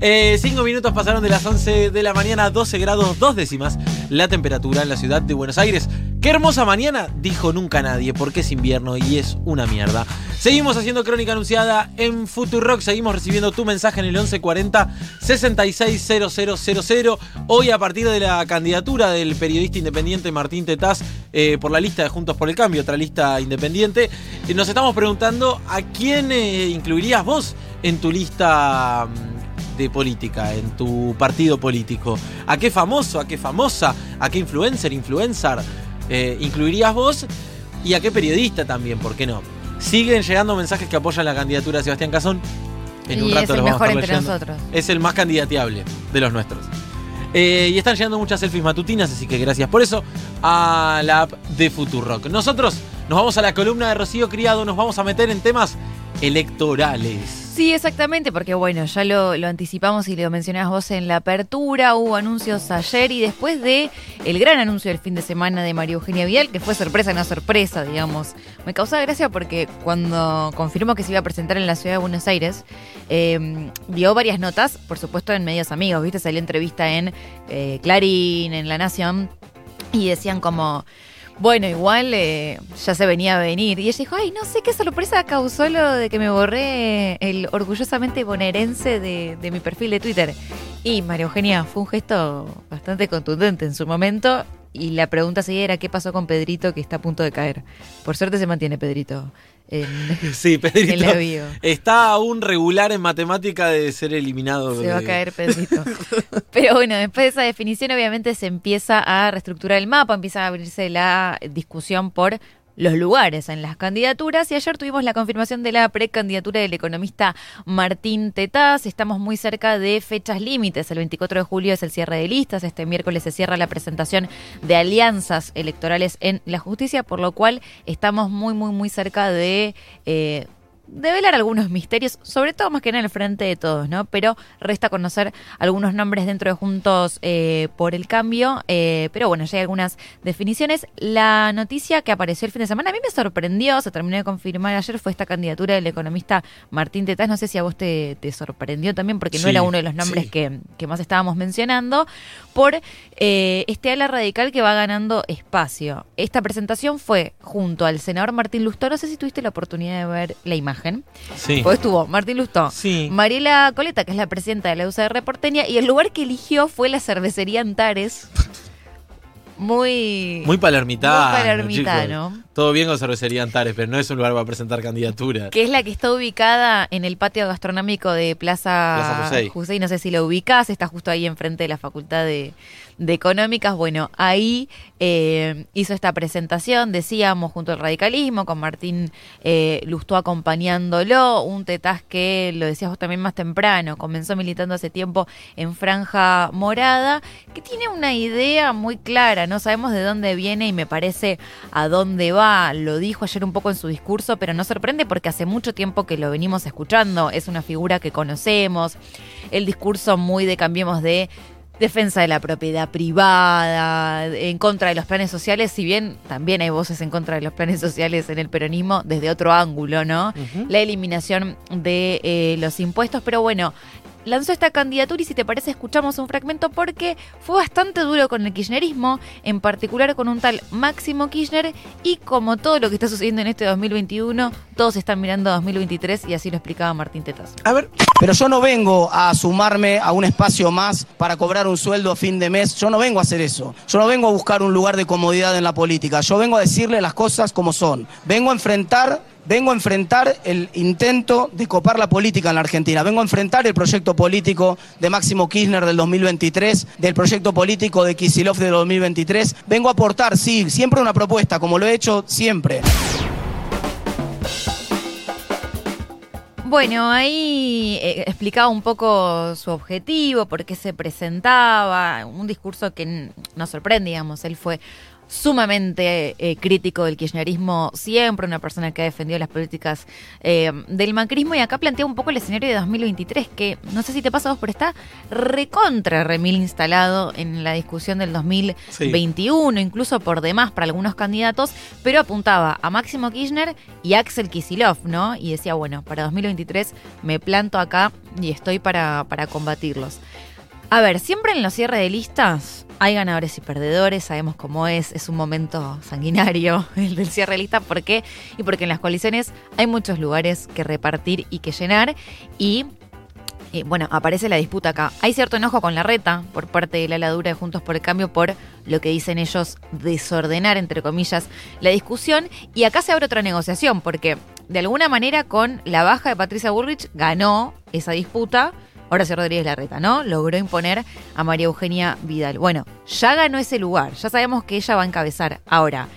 Eh, cinco minutos pasaron de las 11 de la mañana, 12 grados dos décimas la temperatura en la ciudad de Buenos Aires. Qué hermosa mañana, dijo nunca nadie, porque es invierno y es una mierda. Seguimos haciendo crónica anunciada en Futurock, seguimos recibiendo tu mensaje en el 1140 660000. Hoy a partir de la candidatura del periodista independiente Martín Tetaz eh, por la lista de Juntos por el Cambio, otra lista independiente, eh, nos estamos preguntando a quién eh, incluirías vos en tu lista mm, de política, en tu partido político. ¿A qué famoso, a qué famosa, a qué influencer, influencer eh, incluirías vos? Y a qué periodista también, ¿por qué no? Siguen llegando mensajes que apoyan la candidatura de Sebastián Cazón. En un rato es el los vamos a estar entre leyendo. nosotros. Es el más candidateable de los nuestros. Eh, y están llegando muchas selfies matutinas, así que gracias por eso a la app de Futurock. Nosotros nos vamos a la columna de Rocío Criado, nos vamos a meter en temas electorales. Sí, exactamente, porque bueno, ya lo, lo anticipamos y lo mencionabas vos en la apertura, hubo anuncios ayer y después de el gran anuncio del fin de semana de María Eugenia Vial, que fue sorpresa, no sorpresa, digamos. Me causaba gracia porque cuando confirmó que se iba a presentar en la ciudad de Buenos Aires, eh, dio varias notas, por supuesto en medios amigos, ¿viste? Salió entrevista en eh, Clarín, en La Nación, y decían como... Bueno, igual eh, ya se venía a venir. Y ella dijo, ay, no sé qué sorpresa causó lo de que me borré el orgullosamente bonaerense de, de mi perfil de Twitter. Y María Eugenia fue un gesto bastante contundente en su momento. Y la pregunta seguía era, ¿qué pasó con Pedrito que está a punto de caer? Por suerte se mantiene Pedrito en, Sí, en Pedrito la bio. está aún regular en matemática de ser eliminado. Se va a caer Pedrito. Pero bueno, después de esa definición obviamente se empieza a reestructurar el mapa, empieza a abrirse la discusión por los lugares en las candidaturas y ayer tuvimos la confirmación de la precandidatura del economista Martín Tetaz. Estamos muy cerca de fechas límites. El 24 de julio es el cierre de listas. Este miércoles se cierra la presentación de alianzas electorales en la justicia, por lo cual estamos muy, muy, muy cerca de... eh, develar algunos misterios, sobre todo más que en el frente de todos, ¿no? Pero resta conocer algunos nombres dentro de Juntos eh, por el Cambio, eh, pero bueno, ya hay algunas definiciones. La noticia que apareció el fin de semana a mí me sorprendió, se terminó de confirmar ayer, fue esta candidatura del economista Martín Tetaz, no sé si a vos te, te sorprendió también, porque no era uno de los nombres sí. que, que más estábamos mencionando, por eh, este ala radical que va ganando espacio. Esta presentación fue junto al senador Martín Lustó, no sé si tuviste la oportunidad de ver la imagen. Sí. Pues estuvo Martín Lustó, Sí. Mariela Coleta, que es la presidenta de la UCR porteña, y el lugar que eligió fue la cervecería Antares. Muy. Muy palermitano. Muy palermitano. chicos. Todo bien con cervecería Antares, pero no es un lugar para presentar candidaturas. Que es la que está ubicada en el patio gastronómico de Plaza, Plaza Jusey. Jusey. No sé si lo ubicás, está justo ahí enfrente de la Facultad de, de Económicas. Bueno, ahí eh, hizo esta presentación, decíamos, junto al radicalismo, con Martín eh, Lustó acompañándolo. Un tetaz que, lo decías vos también más temprano, comenzó militando hace tiempo en Franja Morada, que tiene una idea muy clara, no sabemos de dónde viene y me parece a dónde va. Lo dijo ayer un poco en su discurso, pero nos sorprende porque hace mucho tiempo que lo venimos escuchando. Es una figura que conocemos. El discurso muy de cambiemos de defensa de la propiedad privada, en contra de los planes sociales, si bien también hay voces en contra de los planes sociales en el peronismo desde otro ángulo, ¿no? La eliminación de eh, los impuestos, pero bueno, lanzó esta candidatura y si te parece escuchamos un fragmento porque fue bastante duro con el kirchnerismo, en particular con un tal Máximo Kirchner y como todo lo que está sucediendo en este 2021, todos están mirando a 2023 y así lo explicaba Martín Tetas. A ver, Pero yo no vengo a sumarme a un espacio más para cobrar un sueldo a fin de mes. Yo no vengo a hacer eso. Yo no vengo a buscar un lugar de comodidad en la política. Yo vengo a decirle las cosas como son. Vengo a enfrentar, vengo a enfrentar el intento de copar la política en la Argentina. Vengo a enfrentar el proyecto político de Máximo Kirchner del 2023, del proyecto político de Kisilov del 2023. Vengo a aportar, sí, siempre una propuesta, como lo he hecho siempre. Bueno, ahí eh, explicaba un poco su objetivo, por qué se presentaba, un discurso que nos sorprende, digamos. Él fue sumamente eh, crítico del kirchnerismo, siempre una persona que ha defendido las políticas eh, del macrismo y acá plantea un poco el escenario de 2023 que no sé si te pasa a vos, pero está recontra remil instalado en la discusión del 2021, incluso por demás para algunos candidatos, pero apuntaba a Máximo Kirchner y Axel Kisilov, ¿no? Y decía, bueno, para 2023 me planto acá y estoy para, para combatirlos. A ver, siempre en los cierres de listas hay ganadores y perdedores, sabemos cómo es, es un momento sanguinario el del cierre de lista, ¿por qué? Y porque en las coaliciones hay muchos lugares que repartir y que llenar y eh, bueno, aparece la disputa acá. Hay cierto enojo con la reta por parte de la ladura de Juntos por el Cambio por lo que dicen ellos desordenar, entre comillas, la discusión. Y acá se abre otra negociación, porque de alguna manera con la baja de Patricia Bullrich ganó esa disputa Horacio Rodríguez Larreta, ¿no? Logró imponer a María Eugenia Vidal. Bueno, ya ganó ese lugar, ya sabemos que ella va a encabezar. Ahora,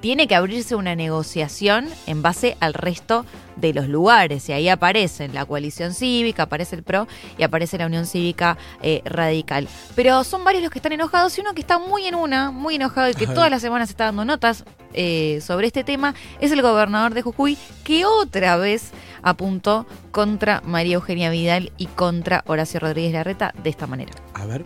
tiene que abrirse una negociación en base al resto de los lugares. Y ahí aparecen la coalición cívica, aparece el PRO y aparece la Unión Cívica eh, Radical. Pero son varios los que están enojados y uno que está muy en una, muy enojado y que todas las semanas está dando notas eh, sobre este tema es el gobernador de Jujuy, que otra vez apuntó contra María Eugenia Vidal y contra Horacio Rodríguez Larreta de esta manera. A ver.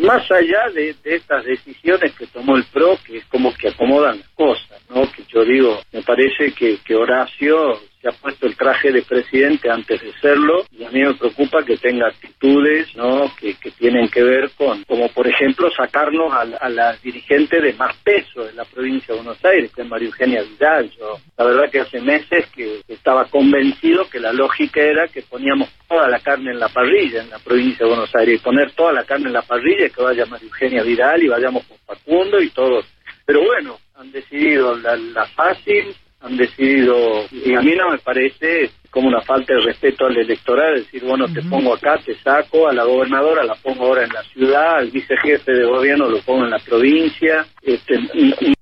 Más allá de, estas decisiones que tomó el PRO, que es como que acomodan las cosas, ¿no? Que yo digo, me parece que, que Horacio ha puesto el traje de presidente antes de serlo y a mí me preocupa que tenga actitudes ¿no? que, tienen que ver con, como por ejemplo, sacarnos a, la dirigente de más peso de la provincia de Buenos Aires, que es María Eugenia Vidal. Yo, la verdad que hace meses que estaba convencido que la lógica era que poníamos toda la carne en la parrilla en la provincia de Buenos Aires poner toda la carne en la parrilla y que vaya María Eugenia Vidal y vayamos con Facundo y todos. Pero bueno, han decidido la, la fácil han decidido, y a mí no me parece como una falta de respeto al electoral, decir, bueno, te pongo acá, te saco, a la gobernadora la pongo ahora en la ciudad, al vicejefe de gobierno lo pongo en la provincia. Este,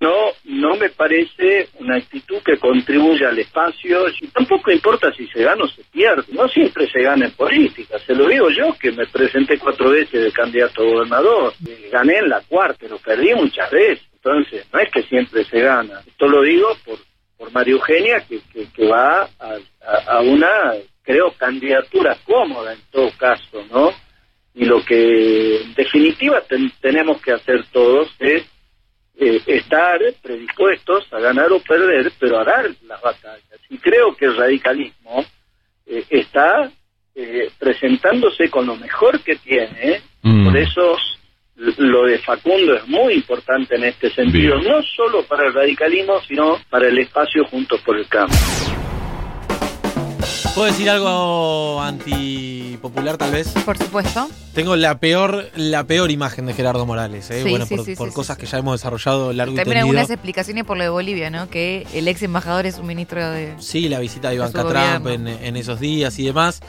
no, no me parece una actitud que contribuya al espacio, y tampoco importa si se gana o se pierde, no siempre se gana en política, se lo digo yo que me presenté cuatro veces de candidato a gobernador, gané en la cuarta, pero perdí muchas veces, entonces no es que siempre se gana, esto lo digo por por María Eugenia, que, que, va a, una, creo, candidatura cómoda en todo caso, ¿no? Y lo que en definitiva tenemos que hacer todos es eh, estar predispuestos a ganar o perder, pero a dar las batallas. Y creo que el radicalismo eh, está eh, presentándose con lo mejor que tiene, mm. por eso lo de Facundo es muy importante en este sentido, no solo para el radicalismo, sino para el espacio Juntos por el Cambio. ¿Puedo decir algo antipopular tal vez? Por supuesto. Tengo la peor, la peor imagen de Gerardo Morales, ¿eh? bueno, por, cosas que ya hemos desarrollado largo También algunas explicaciones por lo de Bolivia, ¿no? Que el ex embajador es un ministro de. Sí, la visita de Iván Trump en, en, esos días y demás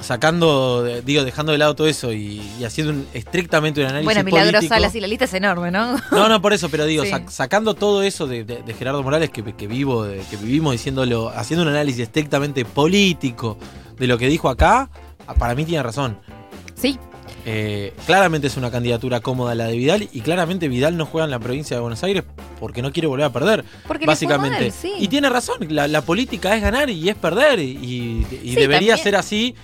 sacando, digo, dejando de lado todo eso y, haciendo un, estrictamente un análisis Bueno, Milagros Salas y la lista es enorme, ¿no? No, no, por eso, pero digo, sacando todo eso de, Gerardo Morales que, vivo, que vivimos diciéndolo, haciendo un análisis estrictamente político de lo que dijo acá, para mí tiene razón. Sí. Eh, claramente es una candidatura cómoda la de Vidal y claramente Vidal no juega en la provincia de Buenos Aires porque no quiere volver a perder. Porque básicamente. Y tiene razón, la, política es ganar y es perder y, debería ser así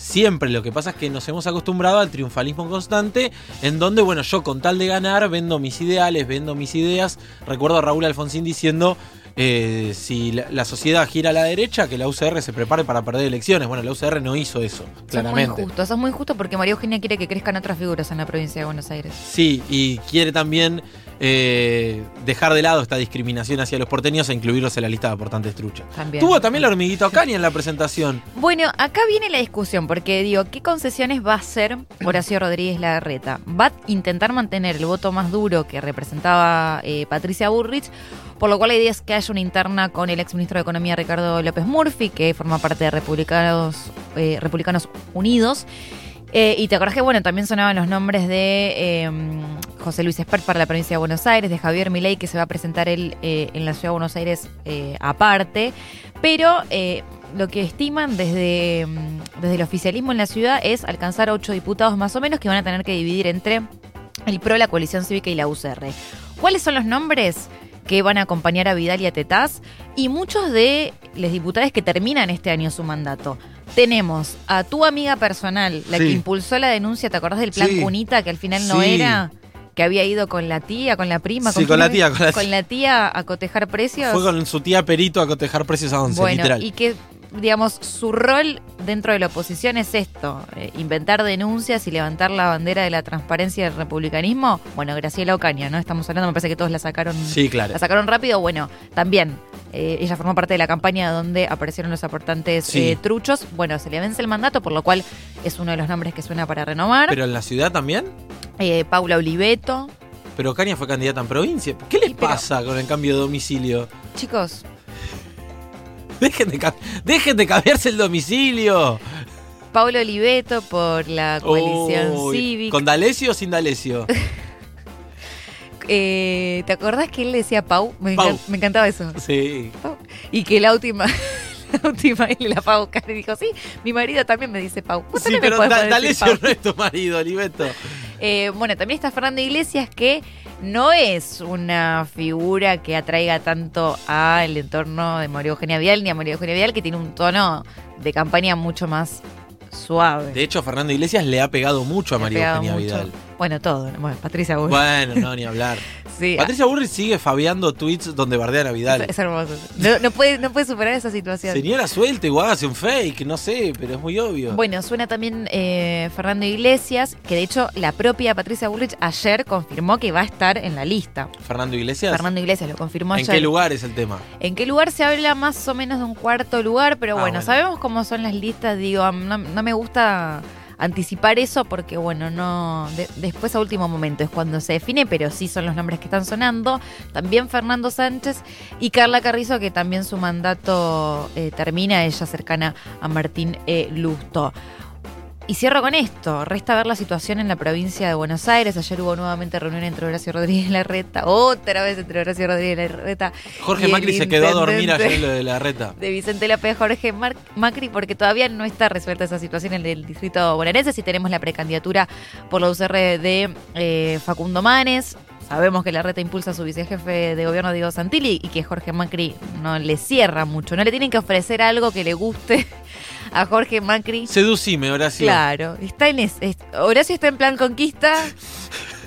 siempre. Lo que pasa es que nos hemos acostumbrado al triunfalismo constante, en donde, bueno, yo con tal de ganar vendo mis ideales, vendo mis ideas. Recuerdo a Raúl Alfonsín diciendo. Eh, si la, sociedad gira a la derecha, que la UCR se prepare para perder elecciones. Bueno, la UCR no hizo eso, claramente. Eso es muy justo, eso es muy justo porque María Eugenia quiere que crezcan otras figuras en la provincia de Buenos Aires. Sí, y quiere también eh, dejar de lado esta discriminación hacia los porteños e incluirlos en la lista de aportantes trucha. Tuvo también la hormiguita Ocaña en la presentación. Bueno, acá viene la discusión, porque digo, ¿qué concesiones va a hacer Horacio Rodríguez Larreta? ¿Va a intentar mantener el voto más duro que representaba eh, Patricia Burrich? Por lo cual la idea es que haya una interna con el exministro de Economía Ricardo López Murphy, que forma parte de Republicanos, eh, Republicanos Unidos. Eh, y te acordás que, bueno, también sonaban los nombres de em, José Luis Espert para la provincia de Buenos Aires, de Javier Milei, que se va a presentar él eh, en la ciudad de Buenos Aires eh, aparte. Pero lo que estiman desde, em, desde el oficialismo en la ciudad es alcanzar ocho diputados más o menos que van a tener que dividir entre el PRO, la coalición cívica y la UCR. ¿Cuáles son los nombres que van a acompañar a Vidal y a Tetaz? Y muchos de los diputados que terminan este año su mandato. Tenemos a tu amiga personal, la Sí. que impulsó la denuncia, ¿te acordás del plan Sí. Cunita que al final no Sí. era? Que había ido con la tía, con la prima. Sí, quién con la tía, con la Con la tía a cotejar precios. Fue con su tía Perito a cotejar precios a 11, Bueno, literal. y que, digamos, su rol dentro de la oposición es esto, eh, inventar denuncias y levantar la bandera de la transparencia del republicanismo. Bueno, Graciela Ocaña, ¿no? Estamos hablando, me parece que todos la sacaron, Sí, claro. la sacaron rápido. Bueno, también eh, ella formó parte de la campaña donde aparecieron los aportantes Sí. eh, truchos. Bueno, se le vence el mandato, por lo cual es uno de los nombres que suena para renovar. Pero en la ciudad también. Eh, Paula Oliveto. Pero Caña fue candidata en provincia. ¿Qué les pero- pasa con el cambio de domicilio? Chicos, Dejen de, ca- dejen de cambiarse el domicilio. Paula Oliveto por la coalición cívica. ¿Con D'Alessio o sin D'Alessio? Eh, ¿Te acordás que él decía Pau? Me, Pau. me encantaba eso. Sí. Pau. Y que la última, la última él la Pau y dijo, sí, mi marido también me dice Pau. Sí, me pero podés Da- decir D'Alessio Pau. no es tu marido, Oliveto. Eh, bueno, también está Fernando Iglesias, que no es una figura que atraiga tanto al entorno de María Eugenia Vial ni a María Eugenia Vial, que tiene un tono de campaña mucho más suave. De hecho, Fernando Iglesias le ha pegado mucho a María Eugenia mucho. Vidal. Bueno, todo. Bueno, Patricia Bull. Bueno, no, ni hablar. sí, Patricia Burri sigue fabiando tweets donde bardean a Vidal. es hermoso. No, no puede, no puede superar esa situación. Señora, suelte o hágase un fake, no sé, pero es muy obvio. Bueno, suena también eh, Fernando Iglesias, que de hecho la propia Patricia Bullrich ayer confirmó que va a estar en la lista. Fernando Iglesias. Fernando Iglesias lo confirmó ¿En ayer. qué lugar es el tema? ¿En qué lugar se habla más o menos de un cuarto lugar? Pero Ah, bueno, bueno. sabemos cómo son las listas. Digo, no, no me gusta anticipar eso porque, bueno, no. de- después a último momento es cuando se define, pero sí son los nombres que están sonando. También Fernando Sánchez y Carla Carrizo, que también su mandato eh, termina, ella cercana a Martín eh, Lusto. Y cierro con esto. Resta ver la situación en la provincia de Buenos Aires. Ayer hubo nuevamente reunión entre Horacio Rodríguez Larreta. Otra vez entre Horacio Rodríguez Larreta. Jorge y Macri se quedó a dormir ayer lo de la reta. De Vicente López Jorge Mar- Macri, porque todavía no está resuelta esa situación en el distrito bonaerense. Si tenemos la precandidatura por la UCR de eh, Facundo Manes. Sabemos que la reta impulsa a su vicejefe de gobierno, Diego Santilli, y que Jorge Macri no le cierra mucho. No le tienen que ofrecer algo que le guste a Jorge Macri. Seducime, Horacio. Claro, está en es- es- Horacio está en plan conquista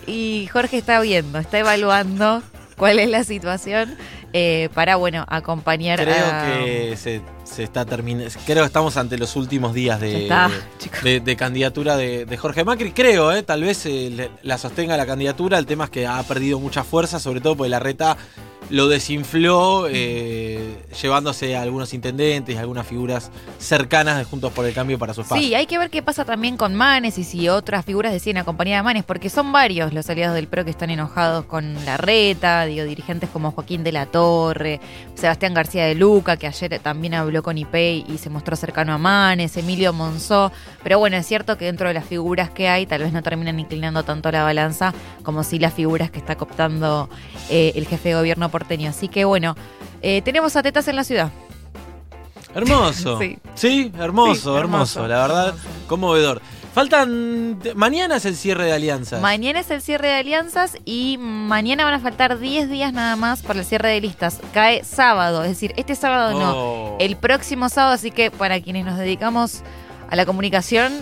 y Jorge está viendo, está evaluando cuál es la situación eh, para, bueno, acompañar Creo a... que se, se está terminando. Creo que estamos ante los últimos días de, está, de- chicos. de- de candidatura de, de Jorge Macri. Creo, eh, tal vez eh, le- la sostenga la candidatura. El tema es que ha perdido mucha fuerza, sobre todo porque la reta lo desinfló, eh, llevándose a algunos intendentes y algunas figuras cercanas de Juntos por el Cambio para su espacio. Sí, hay que ver qué pasa también con Manes y si otras figuras deciden acompañar a Manes, porque son varios los aliados del PRO que están enojados con la reta, digo, dirigentes como Joaquín de la Torre, Sebastián García de Luca, que ayer también habló con IPEI y se mostró cercano a Manes, Emilio Monzó, pero bueno, es cierto que dentro de las figuras que hay, tal vez no terminan inclinando tanto la balanza como si las figuras que está cooptando eh, el jefe de gobierno porteño. Así que bueno, eh, tenemos a tetas en la ciudad. Hermoso. Sí. Sí, hermoso, Sí, hermoso, la verdad, hermoso. conmovedor. Faltan. Mañana es el cierre de alianzas. Mañana es el cierre de alianzas y mañana van a faltar 10 días nada más para el cierre de listas. Cae sábado, es decir, este sábado no, Oh. el próximo sábado, así que para quienes nos dedicamos a la comunicación,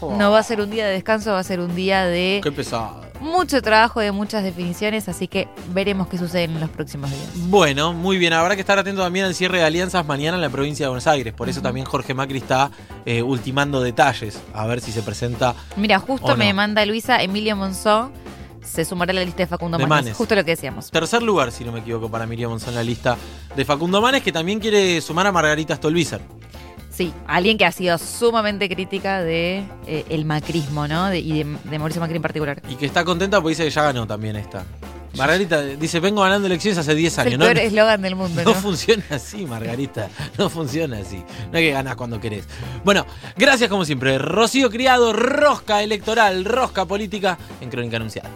Oh. no va a ser un día de descanso, va a ser un día de Qué pesado. Mucho trabajo, de muchas definiciones, así que veremos qué sucede en los próximos días. Bueno, muy bien. Habrá que estar atento también al cierre de alianzas mañana en la provincia de Buenos Aires. Por eso también Jorge Macri está eh, ultimando detalles. A ver si se presenta Mira, justo ¿O me manda Luisa Emilio Monzó, se sumará a la lista de Facundo De Manes, Manes. justo lo que decíamos. tercer lugar, si no me equivoco, para Miriam Monzón en la lista de Facundo Manes, que también quiere sumar a Margarita Stolbizer. Sí, alguien que ha sido sumamente crítica de eh, el macrismo, ¿no? De- y de, de Mauricio Macri en particular. Y que está contenta porque dice que ya ganó también esta. Margarita dice, vengo ganando elecciones hace 10 Es años. el No, peor eslogan del mundo, no ¿no? funciona así, Margarita. No funciona así. No hay que ganar cuando querés. Bueno, gracias como siempre. Rocío Criado, rosca electoral, rosca política en Crónica Anunciada.